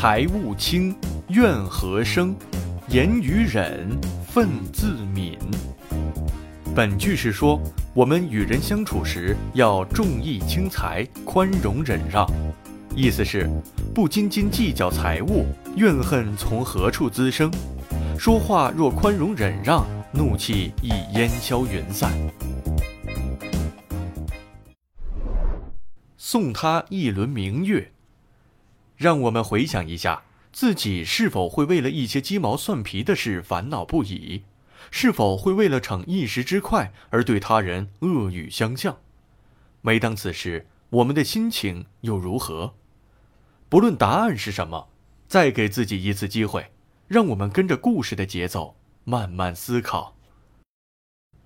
财物轻，怨何生？言语忍，忿自泯。本句是说，我们与人相处时要重义轻财，宽容忍让。意思是，不斤斤计较财物，怨恨从何处滋生？说话若宽容忍让，怒气亦烟消云散。送他一轮明月，让我们回想一下。自己是否会为了一些鸡毛蒜皮的事烦恼不已？是否会为了逞一时之快而对他人恶语相向？每当此时，我们的心情又如何？不论答案是什么，再给自己一次机会，让我们跟着故事的节奏慢慢思考。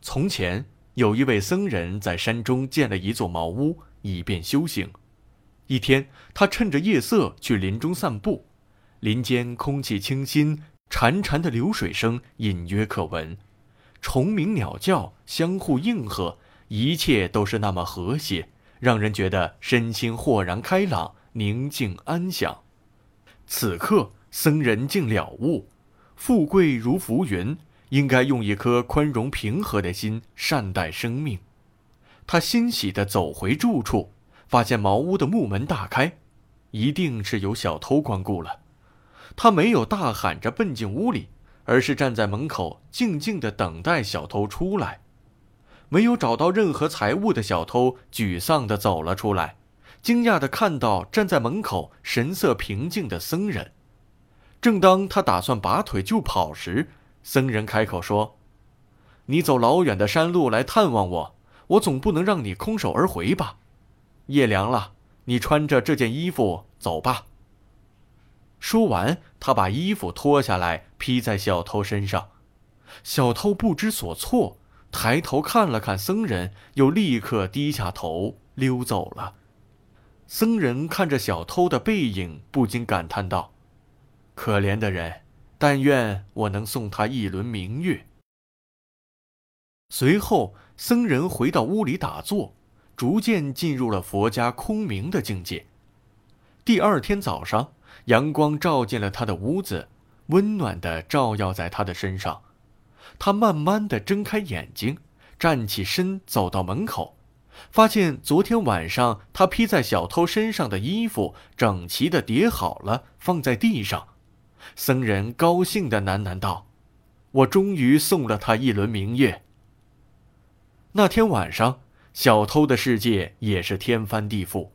从前有一位僧人在山中建了一座茅屋，以便修行。一天，他趁着夜色去林中散步。林间空气清新，潺潺的流水声隐约可闻，虫鸣鸟叫相互应和，一切都是那么和谐，让人觉得身心豁然开朗、宁静安详。此刻，僧人竟了悟：富贵如浮云，应该用一颗宽容平和的心善待生命。他欣喜地走回住处，发现茅屋的木门大开，一定是有小偷光顾了。他没有大喊着奔进屋里，而是站在门口静静地等待小偷出来。没有找到任何财物的小偷沮丧地走了出来，惊讶地看到站在门口神色平静的僧人。正当他打算拔腿就跑时，僧人开口说：“你走老远的山路来探望我，我总不能让你空手而回吧？夜凉了，你穿着这件衣服走吧。”说完，他把衣服脱下来披在小偷身上。小偷不知所措，抬头看了看僧人，又立刻低下头溜走了。僧人看着小偷的背影，不禁感叹道：“可怜的人，但愿我能送他一轮明月。”随后，僧人回到屋里打坐，逐渐进入了佛家空明的境界。第二天早上。阳光照进了他的屋子，温暖地照耀在他的身上。他慢慢地睁开眼睛，站起身，走到门口，发现昨天晚上他披在小偷身上的衣服整齐地叠好了，放在地上。僧人高兴地喃喃道：“我终于送了他一轮明月。”那天晚上，小偷的世界也是天翻地覆。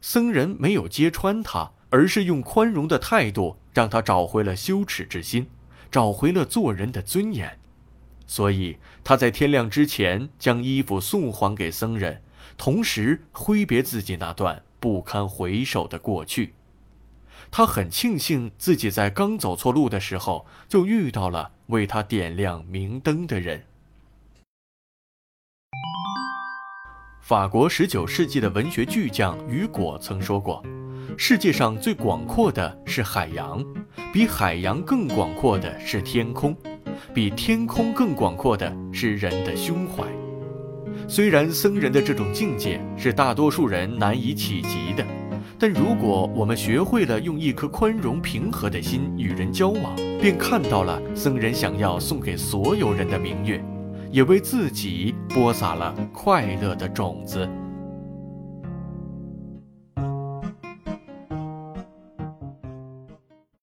僧人没有揭穿他。而是用宽容的态度，让他找回了羞耻之心，找回了做人的尊严。所以他在天亮之前将衣服送还给僧人，同时挥别自己那段不堪回首的过去。他很庆幸自己在刚走错路的时候就遇到了为他点亮明灯的人。法国十九世纪的文学巨匠雨果曾说过。世界上最广阔的是海洋，比海洋更广阔的是天空，比天空更广阔的是人的胸怀。虽然僧人的这种境界是大多数人难以企及的，但如果我们学会了用一颗宽容平和的心与人交往，便看到了僧人想要送给所有人的明月，也为自己播撒了快乐的种子。